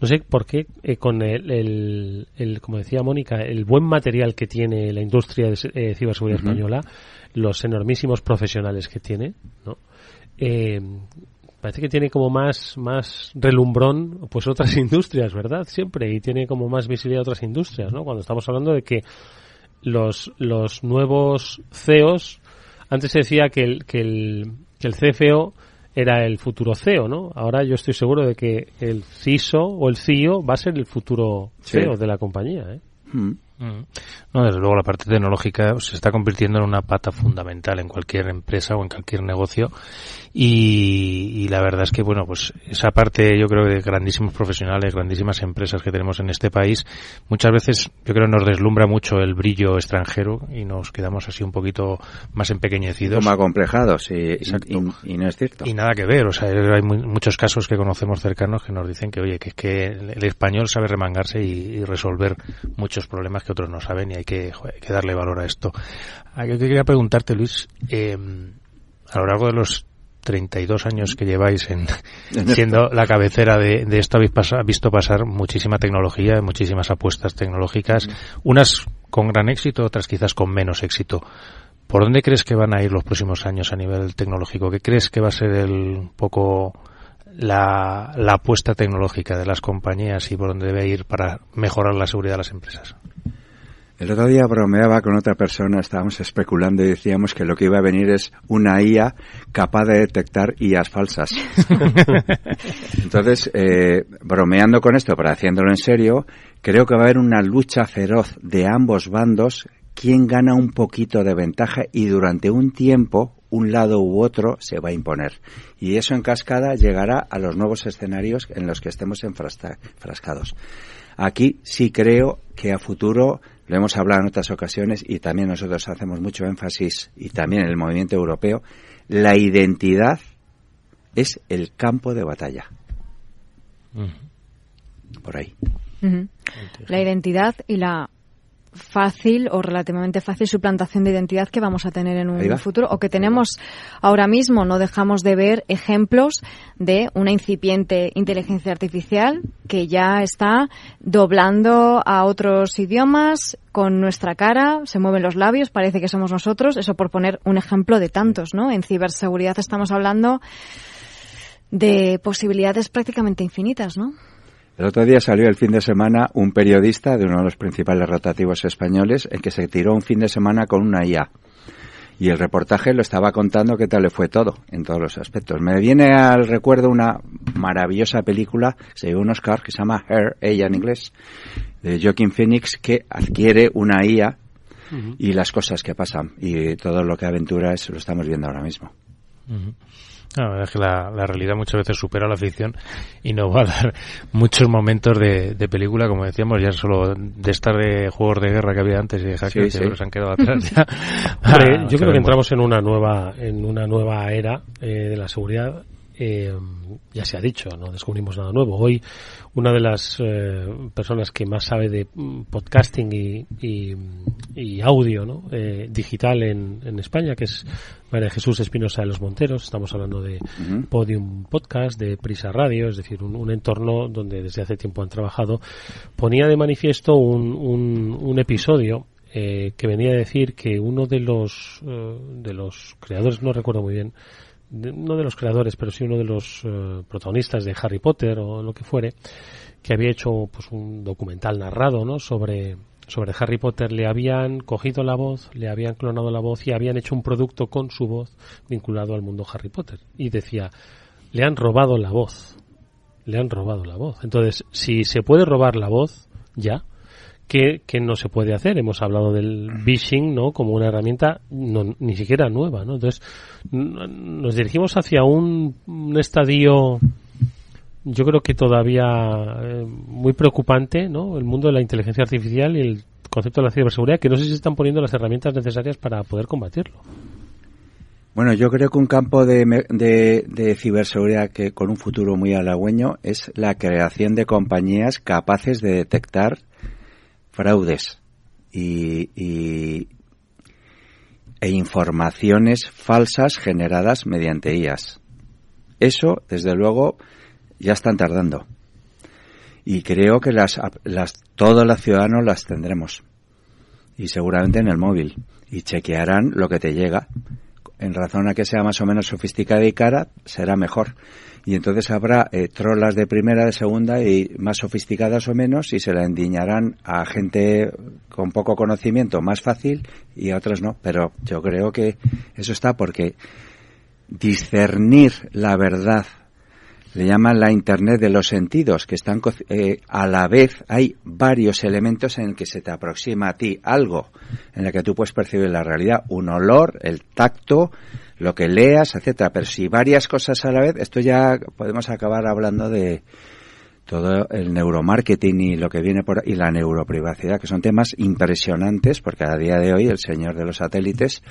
no sé por qué eh, con el, el, como decía Mónica, el buen material que tiene la industria de eh, ciberseguridad española, los enormísimos profesionales que tiene, ¿no? Eh, parece que tiene como más, más relumbrón pues otras industrias, ¿verdad? Siempre, y tiene como más visibilidad otras industrias, ¿no? Cuando estamos hablando de que los, los nuevos CEOs, antes se decía que el, que el, que el CFO era el futuro CEO, ¿no? Ahora yo estoy seguro de que el CISO o el CEO va a ser el futuro CEO de la compañía, ¿eh? Mm. Mm. No, desde luego la parte tecnológica se está convirtiendo en una pata fundamental en cualquier empresa o en cualquier negocio y, la verdad es que bueno pues esa parte yo creo de grandísimos profesionales, grandísimas empresas que tenemos en este país muchas veces yo creo nos deslumbra mucho el brillo extranjero y nos quedamos así un poquito más empequeñecidos. Como acomplejados y, y, no es cierto. Y nada que ver, o sea hay muchos casos que conocemos cercanos que nos dicen que oye que es que el español sabe remangarse y, resolver muchos problemas que otros no saben y hay que, darle valor a esto. Ah, yo quería preguntarte, Luis, eh, a lo largo de los 32 años que lleváis en, siendo la cabecera de, esto, habéis visto pasar muchísima tecnología, muchísimas apuestas tecnológicas, unas con gran éxito, otras quizás con menos éxito. ¿Por dónde crees que van a ir los próximos años a nivel tecnológico? ¿Qué crees que va a ser el poco la, la apuesta tecnológica de las compañías y por dónde debe ir para mejorar la seguridad de las empresas? El otro día bromeaba con otra persona, estábamos especulando y decíamos que lo que iba a venir es una IA capaz de detectar IAs falsas. Entonces, eh, bromeando con esto, pero haciéndolo en serio, creo que va a haber una lucha feroz de ambos bandos, quien gana un poquito de ventaja y durante un tiempo un lado u otro se va a imponer. Y eso en cascada llegará a los nuevos escenarios en los que estemos enfrascados. Aquí sí creo que a futuro lo hemos hablado en otras ocasiones y también nosotros hacemos mucho énfasis y también en el movimiento europeo, la identidad es el campo de batalla. Por ahí. La identidad y la fácil o relativamente fácil suplantación de identidad que vamos a tener en un futuro o que tenemos ahora mismo. No dejamos de ver ejemplos de una incipiente inteligencia artificial que ya está doblando a otros idiomas con nuestra cara, se mueven los labios, parece que somos nosotros. Eso por poner un ejemplo de tantos, ¿no? En ciberseguridad estamos hablando de posibilidades prácticamente infinitas, ¿no? El otro día salió el fin de semana un periodista de uno de los principales rotativos españoles en que se tiró un fin de semana con una IA. Y el reportaje lo estaba contando qué tal le fue todo, en todos los aspectos. Me viene al recuerdo una maravillosa película, se dio un Oscar, que se llama Her, ella en inglés, de Joaquin Phoenix, que adquiere una IA y las cosas que pasan. Y todo lo que aventura es, lo estamos viendo ahora mismo. La verdad es que la, realidad muchas veces supera la ficción y nos va a dar muchos momentos de, película, como decíamos, ya solo de estar de juegos de guerra que había antes y de hackers que se han quedado atrás ya. Ah, yo creo que entramos en una nueva, en una nueva era eh, de la seguridad eh, ya se ha dicho, no descubrimos nada nuevo. Hoy una de las eh, personas que más sabe de mm, podcasting y, audio ¿no? Eh, digital en, España, que es María Jesús Espinosa de los Monteros, estamos hablando de Podium Podcast, de Prisa Radio, es decir, un, entorno donde desde hace tiempo han trabajado, ponía de manifiesto un, un, episodio que venía a decir que uno de los, de los creadores, no recuerdo muy bien, no de los creadores, pero sí uno de los eh, protagonistas de Harry Potter o lo que fuere, que había hecho pues un documental narrado, ¿no? sobre sobre Harry Potter le habían cogido la voz, le habían clonado la voz y habían hecho un producto con su voz vinculado al mundo Harry Potter y decía, le han robado la voz. Le han robado la voz. Entonces, si se puede robar la voz ya, ¿qué, no se puede hacer? Hemos hablado del phishing, ¿no? Como una herramienta no, ni siquiera nueva, ¿no? Entonces, nos dirigimos hacia un, estadio yo creo que todavía eh, muy preocupante, ¿no? El mundo de la inteligencia artificial y el concepto de la ciberseguridad, que no sé si se están poniendo las herramientas necesarias para poder combatirlo. Bueno, yo creo que un campo de, de, ciberseguridad que con un futuro muy halagüeño es la creación de compañías capaces de detectar fraudes y, e informaciones falsas generadas mediante IAS. Eso, desde luego, ya están tardando. Y creo que las, las, todos ciudadanos las tendremos. Y seguramente en el móvil. Y chequearán lo que te llega en razón a que sea más o menos sofisticada y cara, será mejor. Y entonces habrá eh, trolas de primera, de segunda y más sofisticadas o menos y se la endiñarán a gente con poco conocimiento más fácil y a otras no. Pero yo creo que eso está porque discernir la verdad le llaman la Internet de los sentidos, que están eh, a la vez hay varios elementos en el que se te aproxima a ti algo en el que tú puedes percibir la realidad, un olor, el tacto, lo que leas, etcétera. Pero si varias cosas a la vez, esto ya podemos acabar hablando de todo el neuromarketing y lo que viene por y la neuroprivacidad, que son temas impresionantes, porque a día de hoy el señor de los satélites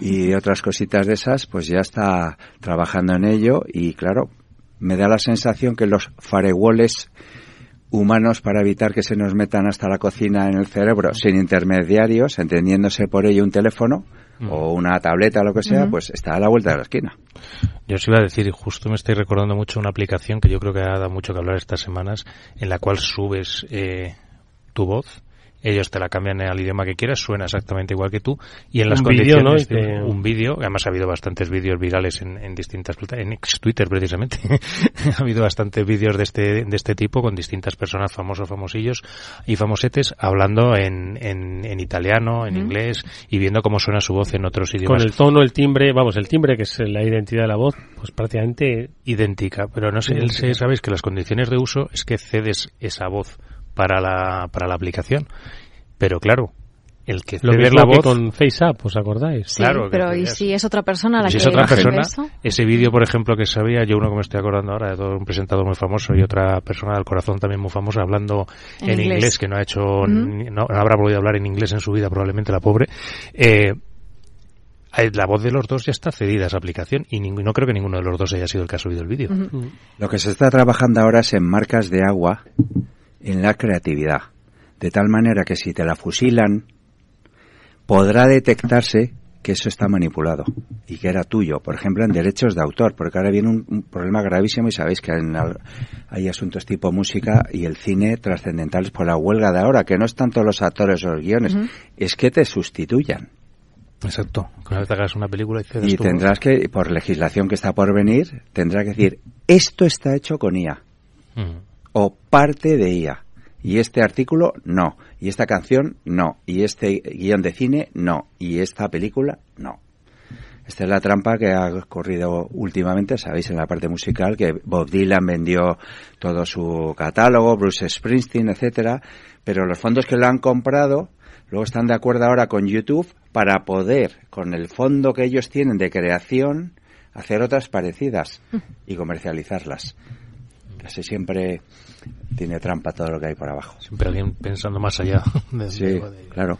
y otras cositas de esas, pues ya está trabajando en ello y claro, me da la sensación que los firewalls humanos para evitar que se nos metan hasta la cocina en el cerebro sin intermediarios, entendiéndose por ello un teléfono mm. o una tableta o lo que sea, pues está a la vuelta de la esquina. Yo os iba a decir, justo me estoy recordando mucho una aplicación que yo creo que ha dado mucho que hablar estas semanas, en la cual subes eh, tu voz ellos te la cambian al idioma que quieras, suena exactamente igual que tú y en las condiciones de un vídeo, además ha habido bastantes vídeos virales en, distintas en Twitter precisamente, ha habido bastantes vídeos de este de este tipo con distintas personas famosos, famosillos y famosetes hablando en, en, italiano, en inglés y viendo cómo suena su voz en otros idiomas. Con el tono, el timbre, vamos, el timbre que es la identidad de la voz, pues prácticamente idéntica, pero no sé, sabéis que las condiciones de uso es que cedes esa voz para la, para la aplicación. Pero claro, el que lo la voz con FaceApp, ¿os acordáis? Sí, claro, pero ¿y si es otra persona la si que es otra persona, ese vídeo, por ejemplo, que sabía, yo uno que me estoy acordando ahora, de todo un presentador muy famoso y otra persona del corazón también muy famosa hablando en, inglés. que no ha hecho, no, habrá podido hablar en inglés en su vida, probablemente la pobre, eh, la voz de los dos ya está cedida a esa aplicación y no creo que ninguno de los dos haya sido el que ha subido el vídeo. Lo que se está trabajando ahora es en marcas de agua en la creatividad, de tal manera que si te la fusilan, podrá detectarse que eso está manipulado y que era tuyo, por ejemplo, en derechos de autor, porque ahora viene un, problema gravísimo y sabéis que hay asuntos tipo música y el cine trascendentales por la huelga de ahora, que no es tanto los actores o los guiones, es que te sustituyan. Exacto. Cuando te hagas una película y, tendrás que, por legislación que está por venir, tendrás que decir, esto está hecho con IA o parte de IA. Y este artículo no. Y esta canción no. Y este guion de cine no. Y esta película no. Esta es la trampa que ha ocurrido últimamente, sabéis, en la parte musical, que Bob Dylan vendió todo su catálogo, Bruce Springsteen, etcétera, pero los fondos que lo han comprado luego están de acuerdo ahora con YouTube para poder, con el fondo que ellos tienen de creación, hacer otras parecidas y comercializarlas. Casi siempre tiene trampa todo lo que hay por abajo. Siempre alguien pensando más allá. De, sí, claro.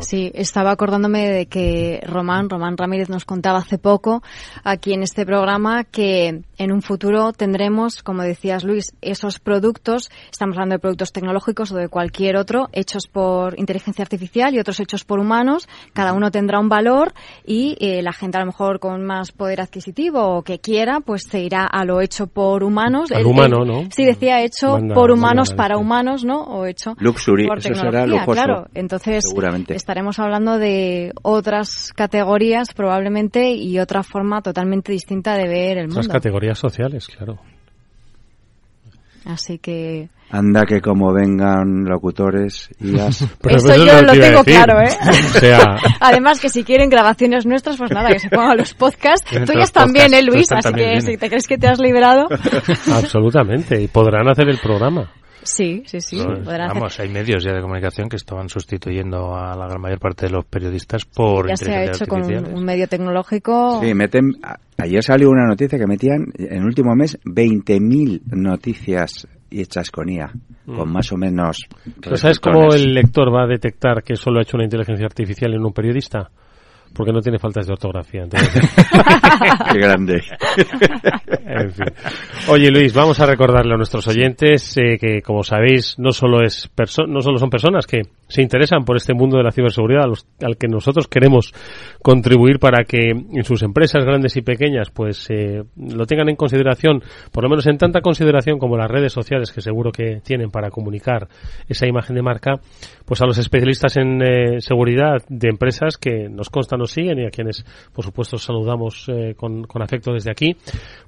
Sí, estaba acordándome de que Román, Román Ramírez nos contaba hace poco aquí en este programa que en un futuro tendremos, como decías Luis, esos productos, estamos hablando de productos tecnológicos o de cualquier otro, hechos por inteligencia artificial y otros hechos por humanos, cada uno tendrá un valor y eh, la gente a lo mejor con más poder adquisitivo o que quiera, pues se irá a lo hecho por humanos. Al humano, ¿no? Sí, decía hecho por humanos para humanos, ¿no? O hecho Luxury, por tecnología, claro. Entonces, estaremos hablando de otras categorías probablemente y otra forma totalmente distinta de ver el mundo. Otras categorías sociales, claro. Así que... Anda que como vengan locutores y Eso yo lo tengo claro, ¿eh? Además que si quieren grabaciones nuestras, pues nada, que se pongan los podcasts. Tuyas también, ¿eh, Luis? Así que si te crees que te has liberado... Absolutamente, y podrán hacer el programa. Sí, sí, sí. vamos, hay medios ya de comunicación que estaban sustituyendo a la gran mayor parte de los periodistas por ya se ha hecho con un medio tecnológico. Sí, meten. Ayer salió una noticia que metían en el último mes 20.000 noticias hechas con IA, con mm. más o menos. ¿Sabes cómo el lector va a detectar que solo ha hecho una inteligencia artificial en un periodista? Porque no tiene faltas de ortografía. Qué grande. Oye Luis, vamos a recordarle a nuestros oyentes eh, que, como sabéis, no solo es no solo son personas que se interesan por este mundo de la ciberseguridad al que nosotros queremos contribuir para que en sus empresas grandes y pequeñas pues eh, lo tengan en consideración, por lo menos en tanta consideración como las redes sociales que seguro que tienen para comunicar esa imagen de marca, pues a los especialistas en eh, seguridad de empresas que nos consta nos siguen y a quienes por supuesto saludamos eh, con, con afecto desde aquí,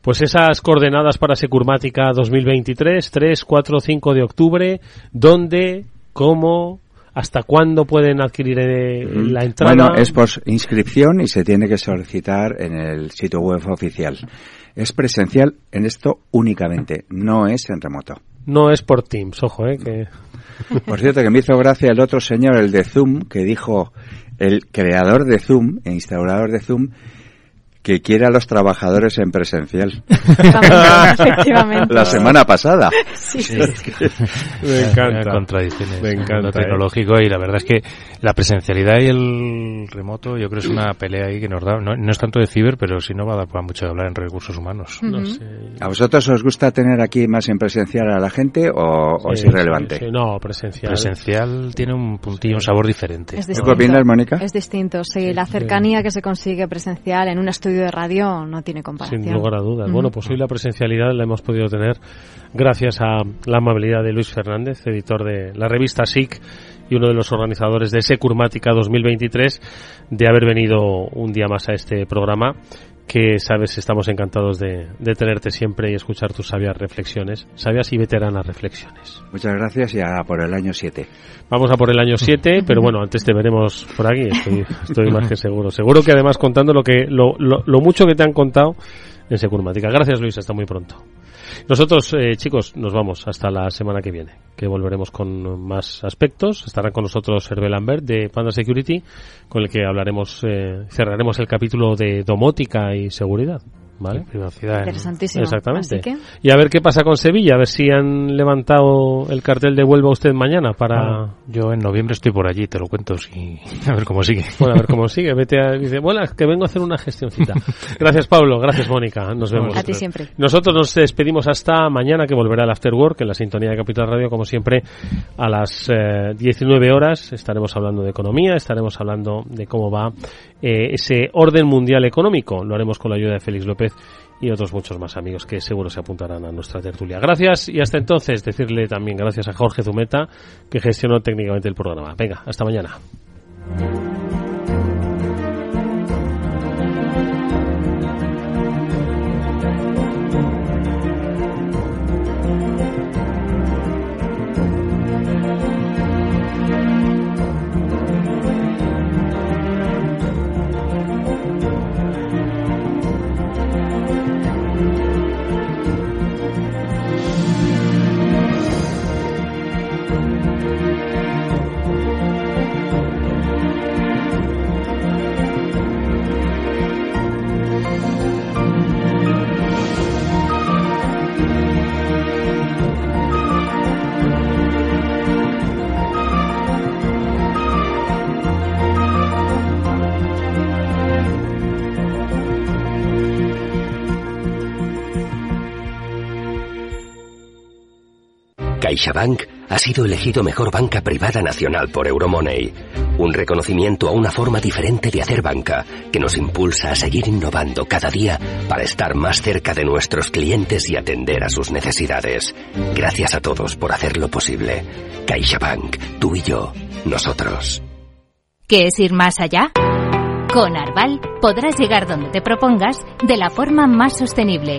pues esas coordenadas para Securmática 2023, 3, 4, 5 de octubre, donde, cómo, ¿Hasta cuándo pueden adquirir eh, la entrada? Bueno, es por inscripción y se tiene que solicitar en el sitio web oficial. Es presencial en esto únicamente, no es en remoto. No es por Teams, ojo, ¿eh? Que... Por cierto, que me hizo gracia el otro señor, el de Zoom, que dijo, el creador de Zoom, e instaurador de Zoom, que quiere a los trabajadores en presencial. La semana pasada. Sí, sí. Me encanta. Contradicciones. Me encanta. Lo ¿eh? tecnológico y la verdad es que la presencialidad y el remoto yo creo es una pelea ahí que nos da. No, es tanto de ciber, pero sí no va a dar para mucho de hablar en recursos humanos. no sé. ¿A vosotros os gusta tener aquí más en presencial a la gente o, es irrelevante? no, presencial. Presencial tiene un puntillo, un sabor diferente. Es ¿Qué opinas, Mónica? Es distinto, sí. La cercanía que se consigue presencial en un estudio de radio no tiene comparación. Sin lugar a dudas. Bueno, pues hoy la presencialidad la hemos podido tener gracias a la amabilidad de Luis Fernández, editor de la revista SIC y uno de los organizadores de Securmática 2023, de haber venido un día más a este programa que sabes estamos encantados de, tenerte siempre y escuchar tus sabias reflexiones, sabias y veteranas reflexiones. Muchas gracias y a por el año 7. Vamos a por el año 7, pero bueno, antes te veremos por aquí, estoy, más que seguro. Seguro que además contando lo que lo, lo mucho que te han contado en Securmática. Gracias Luis, hasta muy pronto. Nosotros, eh, chicos, nos vamos hasta la semana que viene, que volveremos con más aspectos. Estará con nosotros Hervé Lambert de Panda Security, con el que hablaremos, eh, cerraremos el capítulo de domótica y seguridad. ¿Vale? Privacidad. Interesantísimo. Exactamente. Y a ver qué pasa con Sevilla, a ver si han levantado el cartel de vuelva usted mañana para... Ah, yo en noviembre estoy por allí, te lo cuento, si... a ver cómo sigue. Bueno, a ver cómo sigue. Vete a... Dice, bueno, que vengo a hacer una gestioncita. gracias, Pablo. Gracias, Mónica. Nos vemos. A ti siempre. Nosotros nos despedimos hasta mañana, que volverá el After Work en la sintonía de Capital Radio, como siempre, a las 19 eh, horas. Estaremos hablando de economía, estaremos hablando de cómo va eh, ese orden mundial económico. Lo haremos con la ayuda de Félix López y otros muchos más amigos que seguro se apuntarán a nuestra tertulia. Gracias y hasta entonces decirle también gracias a Jorge Zumeta que gestionó técnicamente el programa. Venga, hasta mañana. CaixaBank ha sido elegido mejor banca privada nacional por Euromoney. Un reconocimiento a una forma diferente de hacer banca que nos impulsa a seguir innovando cada día para estar más cerca de nuestros clientes y atender a sus necesidades. Gracias a todos por hacerlo posible. CaixaBank, tú y yo, nosotros. ¿Qué es ir más allá? Con Arval podrás llegar donde te propongas de la forma más sostenible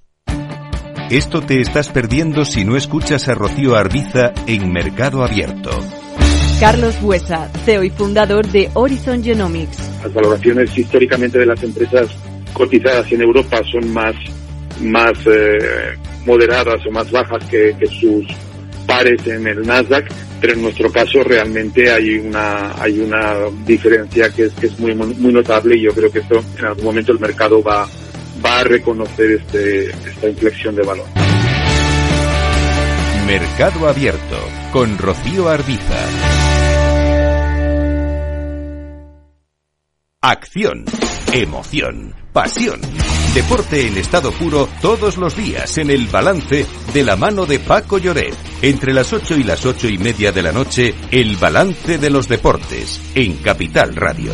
esto te estás perdiendo si no escuchas a Rocío Arbiza en Mercado Abierto. Carlos Buesa, CEO y fundador de Horizon Genomics. Las valoraciones históricamente de las empresas cotizadas en Europa son más, más eh, moderadas o más bajas que, sus pares en el Nasdaq, pero en nuestro caso realmente hay una hay una diferencia que es, que es muy muy notable y yo creo que esto en algún momento el mercado va va a reconocer este, esta inflexión de valor. Mercado Abierto con Rocío Arbiza. Acción, emoción, pasión. Deporte en estado puro todos los días en el balance de la mano de Paco Lloret. Entre las ocho y las ocho y media de la noche, el balance de los deportes en Capital Radio.